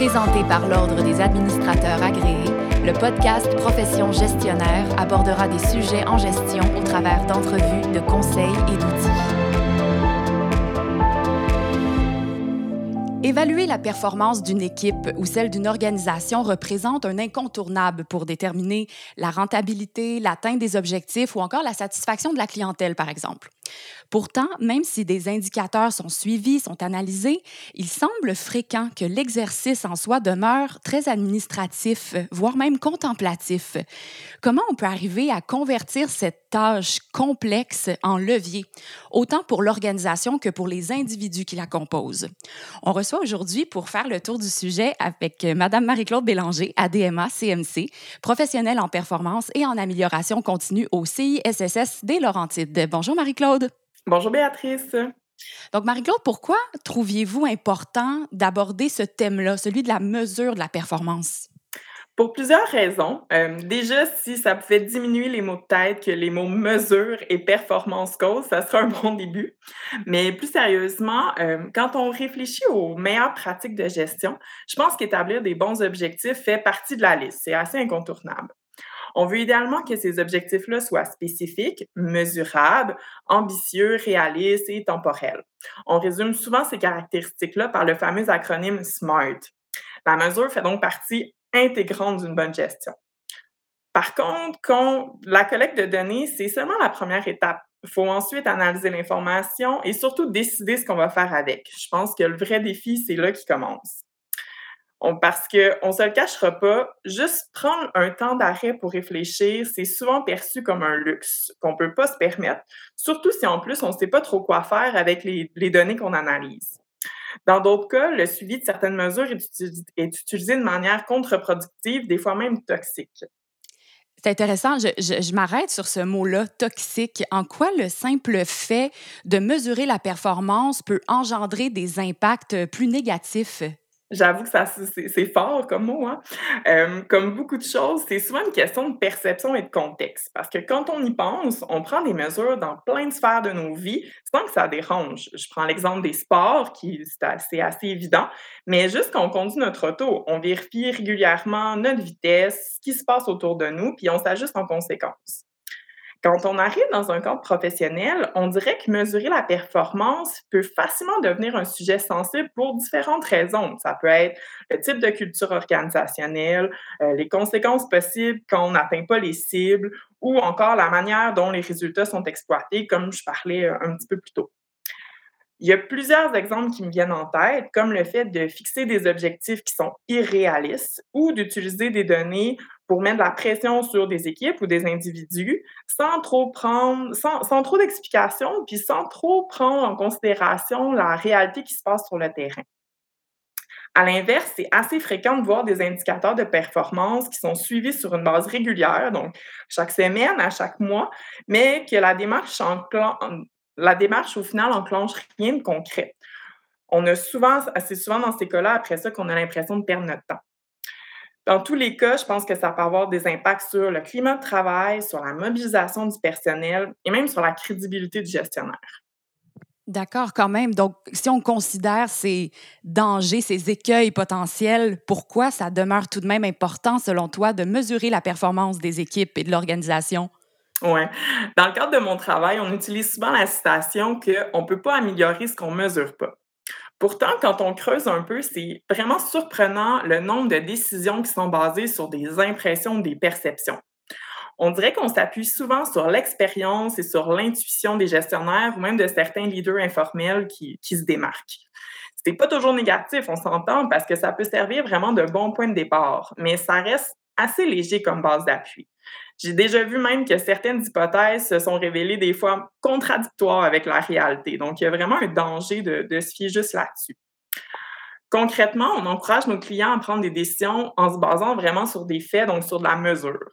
Présenté par l'Ordre des administrateurs agréés, le podcast Profession gestionnaire abordera des sujets en gestion au travers d'entrevues, de conseils et d'outils. Évaluer la performance d'une équipe ou celle d'une organisation représente un incontournable pour déterminer la rentabilité, l'atteinte des objectifs ou encore la satisfaction de la clientèle, par exemple. Pourtant, même si des indicateurs sont suivis, sont analysés, il semble fréquent que l'exercice en soi demeure très administratif, voire même contemplatif. Comment on peut arriver à convertir cette tâche complexe en levier, autant pour l'organisation que pour les individus qui la composent? On reçoit aujourd'hui pour faire le tour du sujet avec Mme Marie-Claude Bélanger, ADMA CMC, professionnelle en performance et en amélioration continue au CISSS des Laurentides. Bonjour Marie-Claude. Bonjour Béatrice. Donc, Marie-Claude, pourquoi trouviez-vous important d'aborder ce thème-là, celui de la mesure de la performance? Pour plusieurs raisons. Euh, déjà, si ça pouvait diminuer les mots de tête que les mots mesure et performance cause, ça serait un bon début. Mais plus sérieusement, euh, quand on réfléchit aux meilleures pratiques de gestion, je pense qu'établir des bons objectifs fait partie de la liste. C'est assez incontournable. On veut idéalement que ces objectifs-là soient spécifiques, mesurables, ambitieux, réalistes et temporels. On résume souvent ces caractéristiques-là par le fameux acronyme SMART. La mesure fait donc partie intégrante d'une bonne gestion. Par contre, quand la collecte de données, c'est seulement la première étape. Il faut ensuite analyser l'information et surtout décider ce qu'on va faire avec. Je pense que le vrai défi, c'est là qui commence parce qu'on ne se le cachera pas, juste prendre un temps d'arrêt pour réfléchir, c'est souvent perçu comme un luxe qu'on ne peut pas se permettre, surtout si en plus on ne sait pas trop quoi faire avec les, données qu'on analyse. Dans d'autres cas, le suivi de certaines mesures est, utilisé de manière contre-productive, des fois même toxique. C'est intéressant. Je, je m'arrête sur ce mot-là, toxique. En quoi le simple fait de mesurer la performance peut engendrer des impacts plus négatifs? J'avoue que ça, c'est fort comme mot. Hein? Euh, comme beaucoup de choses, c'est souvent une question de perception et de contexte. Parce que quand on y pense, on prend des mesures dans plein de sphères de nos vies sans que ça dérange. Je prends l'exemple des sports, qui c'est assez, évident, mais juste quand on conduit notre auto, on vérifie régulièrement notre vitesse, ce qui se passe autour de nous, puis on s'ajuste en conséquence. Quand on arrive dans un cadre professionnel, on dirait que mesurer la performance peut facilement devenir un sujet sensible pour différentes raisons. Ça peut être le type de culture organisationnelle, euh, les conséquences possibles quand on n'atteint pas les cibles ou encore la manière dont les résultats sont exploités, comme je parlais euh, un petit peu plus tôt. Il y a plusieurs exemples qui me viennent en tête, comme le fait de fixer des objectifs qui sont irréalistes ou d'utiliser des données pour mettre de la pression sur des équipes ou des individus sans trop prendre, sans, sans trop d'explications, puis sans trop prendre en considération la réalité qui se passe sur le terrain. À l'inverse, c'est assez fréquent de voir des indicateurs de performance qui sont suivis sur une base régulière, donc chaque semaine, à chaque mois, mais que la démarche la démarche, au final, enclenche rien de concret. On a souvent, assez souvent dans ces cas-là, après ça, qu'on a l'impression de perdre notre temps. Dans tous les cas, je pense que ça peut avoir des impacts sur le climat de travail, sur la mobilisation du personnel et même sur la crédibilité du gestionnaire. D'accord, quand même. Donc, si on considère ces dangers, ces écueils potentiels, pourquoi ça demeure tout de même important, selon toi, de mesurer la performance des équipes et de l'organisation? Oui. Dans le cadre de mon travail, on utilise souvent la citation qu'on ne peut pas améliorer ce qu'on ne mesure pas. Pourtant, quand on creuse un peu, c'est vraiment surprenant le nombre de décisions qui sont basées sur des impressions, des perceptions. On dirait qu'on s'appuie souvent sur l'expérience et sur l'intuition des gestionnaires ou même de certains leaders informels qui, qui se démarquent. C'est pas toujours négatif, on s'entend, parce que ça peut servir vraiment de bon point de départ, mais ça reste assez léger comme base d'appui. J'ai déjà vu même que certaines hypothèses se sont révélées des fois contradictoires avec la réalité. Donc, il y a vraiment un danger de, se fier juste là-dessus. Concrètement, on encourage nos clients à prendre des décisions en se basant vraiment sur des faits, donc sur de la mesure.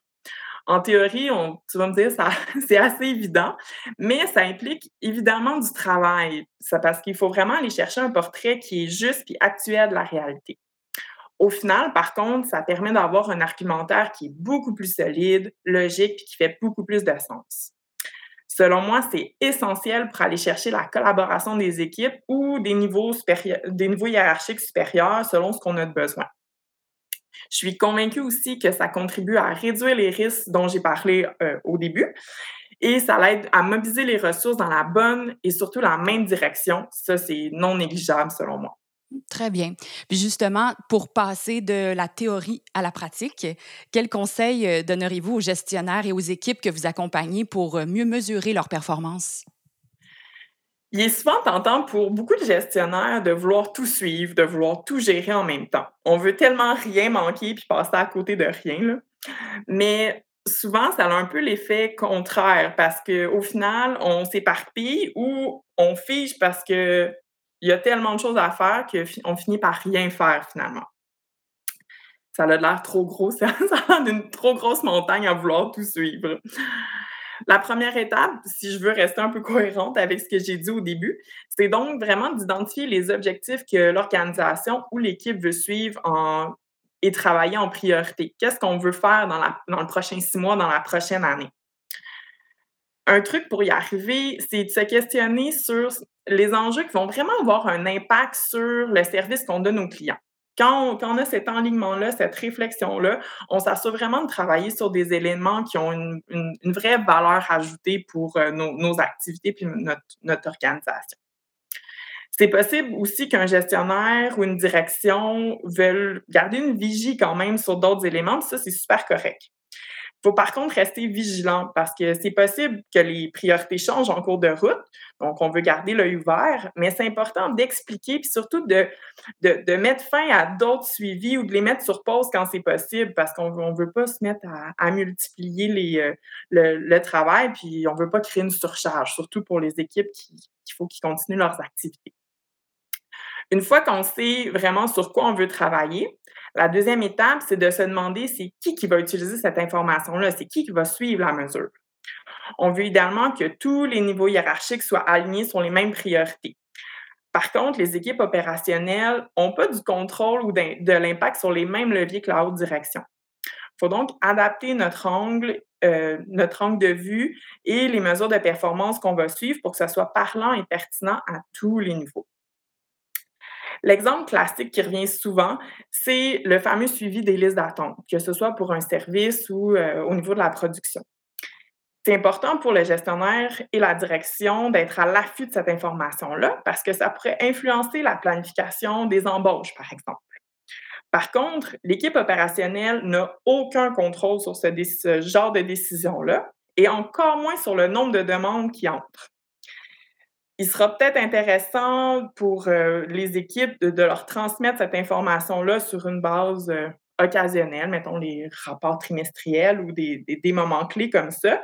En théorie, on, tu vas me dire, ça, c'est assez évident, mais ça implique évidemment du travail. Parce qu'il faut vraiment aller chercher un portrait qui est juste et actuel de la réalité. Au final, par contre, ça permet d'avoir un argumentaire qui est beaucoup plus solide, logique, et qui fait beaucoup plus de sens. Selon moi, c'est essentiel pour aller chercher la collaboration des équipes ou des niveaux, des niveaux hiérarchiques supérieurs selon ce qu'on a de besoin. Je suis convaincue aussi que ça contribue à réduire les risques dont j'ai parlé euh, au début et ça l'aide à mobiliser les ressources dans la bonne et surtout la même direction. Ça, c'est non négligeable selon moi. Très bien. Puis justement, pour passer de la théorie à la pratique, quels conseils euh, donneriez-vous aux gestionnaires et aux équipes que vous accompagnez pour euh, mieux mesurer leur performance? Il est souvent tentant pour beaucoup de gestionnaires de vouloir tout suivre, de vouloir tout gérer en même temps. On veut tellement rien manquer puis passer à côté de rien. Mais souvent, ça a un peu l'effet contraire parce qu'au final, on s'éparpille ou on fige parce qu'il y a tellement de choses à faire qu'on finit par rien faire finalement. Ça a l'air trop gros, ça a l'air d'une trop grosse montagne à vouloir tout suivre. La première étape, si je veux rester un peu cohérente avec ce que j'ai dit au début, c'est donc vraiment d'identifier les objectifs que l'organisation ou l'équipe veut suivre et travailler en priorité. Qu'est-ce qu'on veut faire dans le prochain six mois, dans la prochaine année? Un truc pour y arriver, c'est de se questionner sur les enjeux qui vont vraiment avoir un impact sur le service qu'on donne aux clients. Quand on, a cet enlignement-là, cette réflexion-là, on s'assure vraiment de travailler sur des éléments qui ont une, vraie valeur ajoutée pour euh, nos, activités et notre, organisation. C'est possible aussi qu'un gestionnaire ou une direction veulent garder une vigie quand même sur d'autres éléments, ça, c'est super correct. Il faut par contre rester vigilant parce que c'est possible que les priorités changent en cours de route. Donc, on veut garder l'œil ouvert, mais c'est important d'expliquer puis surtout de, de, mettre fin à d'autres suivis ou de les mettre sur pause quand c'est possible parce qu'on ne veut pas se mettre à, multiplier les, euh, le, travail puis on ne veut pas créer une surcharge, surtout pour les équipes qui, qu'il faut qu'ils continuent leurs activités. Une fois qu'on sait vraiment sur quoi on veut travailler, la deuxième étape, c'est de se demander c'est qui qui va utiliser cette information-là, c'est qui qui va suivre la mesure? On veut idéalement que tous les niveaux hiérarchiques soient alignés sur les mêmes priorités. Par contre, les équipes opérationnelles n'ont pas du contrôle ou de l'impact sur les mêmes leviers que la haute direction. Il faut donc adapter notre angle, euh, notre angle de vue et les mesures de performance qu'on va suivre pour que ce soit parlant et pertinent à tous les niveaux. L'exemple classique qui revient souvent, c'est le fameux suivi des listes d'attente, que ce soit pour un service ou euh, au niveau de la production. C'est important pour le gestionnaire et la direction d'être à l'affût de cette information-là parce que ça pourrait influencer la planification des embauches, par exemple. Par contre, l'équipe opérationnelle n'a aucun contrôle sur ce, ce genre de décision-là et encore moins sur le nombre de demandes qui entrent il sera peut-être intéressant pour euh, les équipes de, leur transmettre cette information-là sur une base euh, occasionnelle, mettons les rapports trimestriels ou des, moments clés comme ça.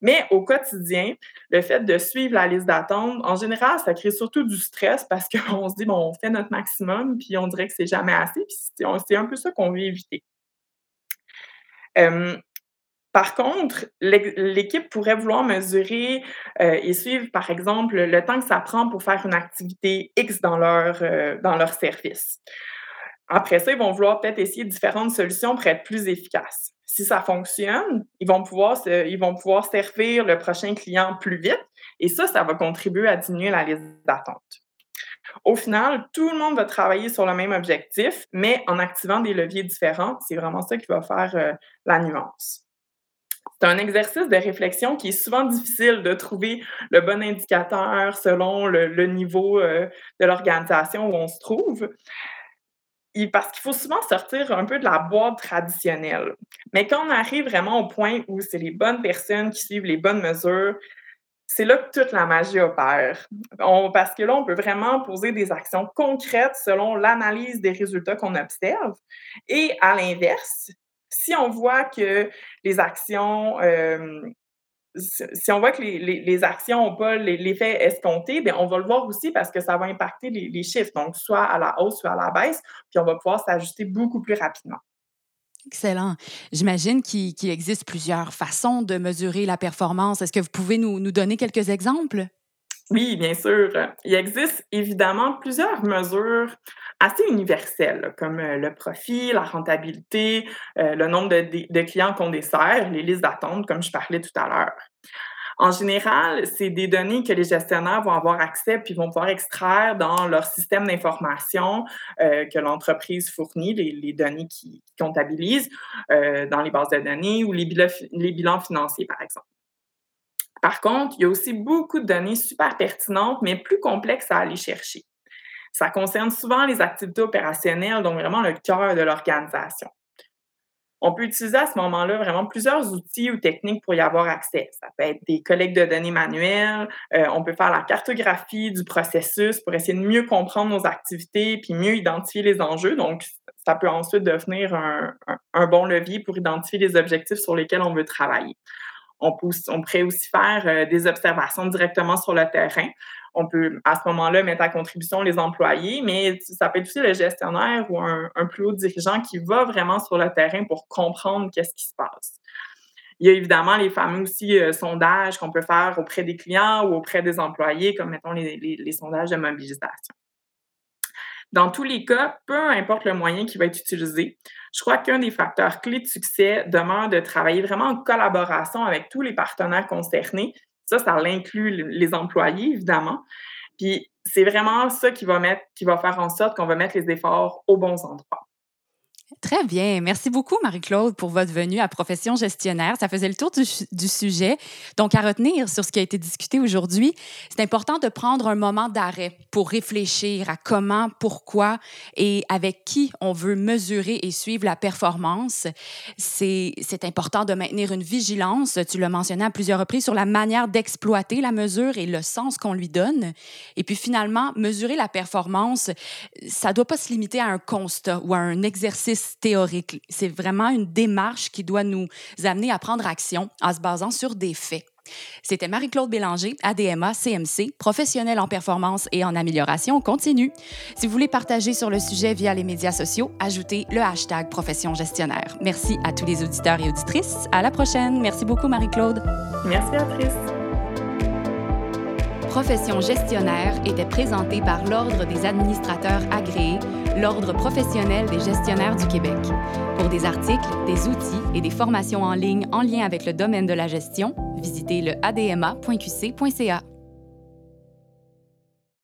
Mais au quotidien, le fait de suivre la liste d'attente, en général, ça crée surtout du stress parce qu'on se dit, bon, on fait notre maximum, puis on dirait que c'est jamais assez, puis c'est un peu ça qu'on veut éviter. Par contre, l'équipe pourrait vouloir mesurer euh, et suivre, par exemple, le temps que ça prend pour faire une activité X dans leur, euh, dans leur service. Après ça, ils vont vouloir peut-être essayer différentes solutions pour être plus efficaces. Si ça fonctionne, ils vont pouvoir, ils vont pouvoir servir le prochain client plus vite et ça, ça va contribuer à diminuer la liste d'attente. Au final, tout le monde va travailler sur le même objectif, mais en activant des leviers différents, c'est vraiment ça qui va faire euh, la nuance. C'est un exercice de réflexion qui est souvent difficile de trouver le bon indicateur selon le, niveau euh, de l'organisation où on se trouve. parce qu'il faut souvent sortir un peu de la boîte traditionnelle. Mais quand on arrive vraiment au point où c'est les bonnes personnes qui suivent les bonnes mesures, c'est là que toute la magie opère. parce que là, on peut vraiment poser des actions concrètes selon l'analyse des résultats qu'on observe. Et à l'inverse, si on voit que les actions, euh, si on voit que les, actions n'ont pas l'effet escompté, bien, on va le voir aussi parce que ça va impacter les, chiffres, donc soit à la hausse, soit à la baisse, puis on va pouvoir s'ajuster beaucoup plus rapidement. Excellent. J'imagine qu'il existe plusieurs façons de mesurer la performance. Est-ce que vous pouvez nous donner quelques exemples? Oui, bien sûr. Il existe évidemment plusieurs mesures assez universelles, comme euh, le profit, la rentabilité, euh, le nombre de, clients qu'on dessert, les listes d'attente, comme je parlais tout à l'heure. En général, c'est des données que les gestionnaires vont avoir accès puis vont pouvoir extraire dans leur système d'information euh, que l'entreprise fournit, les, données qui, comptabilisent euh, dans les bases de données ou les bilans financiers, par exemple. Par contre, il y a aussi beaucoup de données super pertinentes, mais plus complexes à aller chercher. Ça concerne souvent les activités opérationnelles, donc vraiment le cœur de l'organisation. On peut utiliser à ce moment-là vraiment plusieurs outils ou techniques pour y avoir accès. Ça peut être des collectes de données manuelles, euh, on peut faire la cartographie du processus pour essayer de mieux comprendre nos activités puis mieux identifier les enjeux. Donc, ça peut ensuite devenir un bon levier pour identifier les objectifs sur lesquels on veut travailler. On, peut, pourrait aussi faire euh, des observations directement sur le terrain. On peut à ce moment-là mettre à contribution les employés, mais ça peut être aussi le gestionnaire ou un, plus haut dirigeant qui va vraiment sur le terrain pour comprendre qu'est-ce qui se passe. Il y a évidemment les fameux aussi euh, sondages qu'on peut faire auprès des clients ou auprès des employés, comme mettons les sondages de mobilisation. Dans tous les cas, peu importe le moyen qui va être utilisé, je crois qu'un des facteurs clés de succès demeure de travailler vraiment en collaboration avec tous les partenaires concernés. Ça, ça inclut les employés, évidemment. Puis c'est vraiment ça qui va faire en sorte qu'on va mettre les efforts aux bons endroits. Très bien. Merci beaucoup, Marie-Claude, pour votre venue à Profession gestionnaire. Ça faisait le tour du, sujet. Donc, à retenir sur ce qui a été discuté aujourd'hui, c'est important de prendre un moment d'arrêt pour réfléchir à comment, pourquoi et avec qui on veut mesurer et suivre la performance. C'est important de maintenir une vigilance, tu l'as mentionné à plusieurs reprises, sur la manière d'exploiter la mesure et le sens qu'on lui donne. Et puis, finalement, mesurer la performance, ça ne doit pas se limiter à un constat ou à un exercice théorique. C'est vraiment une démarche qui doit nous amener à prendre action en se basant sur des faits. C'était Marie-Claude Bélanger, ADMA CMC, professionnelle en performance et en amélioration continue. Si vous voulez partager sur le sujet via les médias sociaux, ajoutez le hashtag profession gestionnaire. Merci à tous les auditeurs et auditrices. À la prochaine. Merci beaucoup, Marie-Claude. Merci, Patrice. Profession gestionnaire était présentée par l'Ordre des administrateurs agréés, l'Ordre professionnel des gestionnaires du Québec. Pour des articles, des outils et des formations en ligne en lien avec le domaine de la gestion, visitez le adma.qc.ca.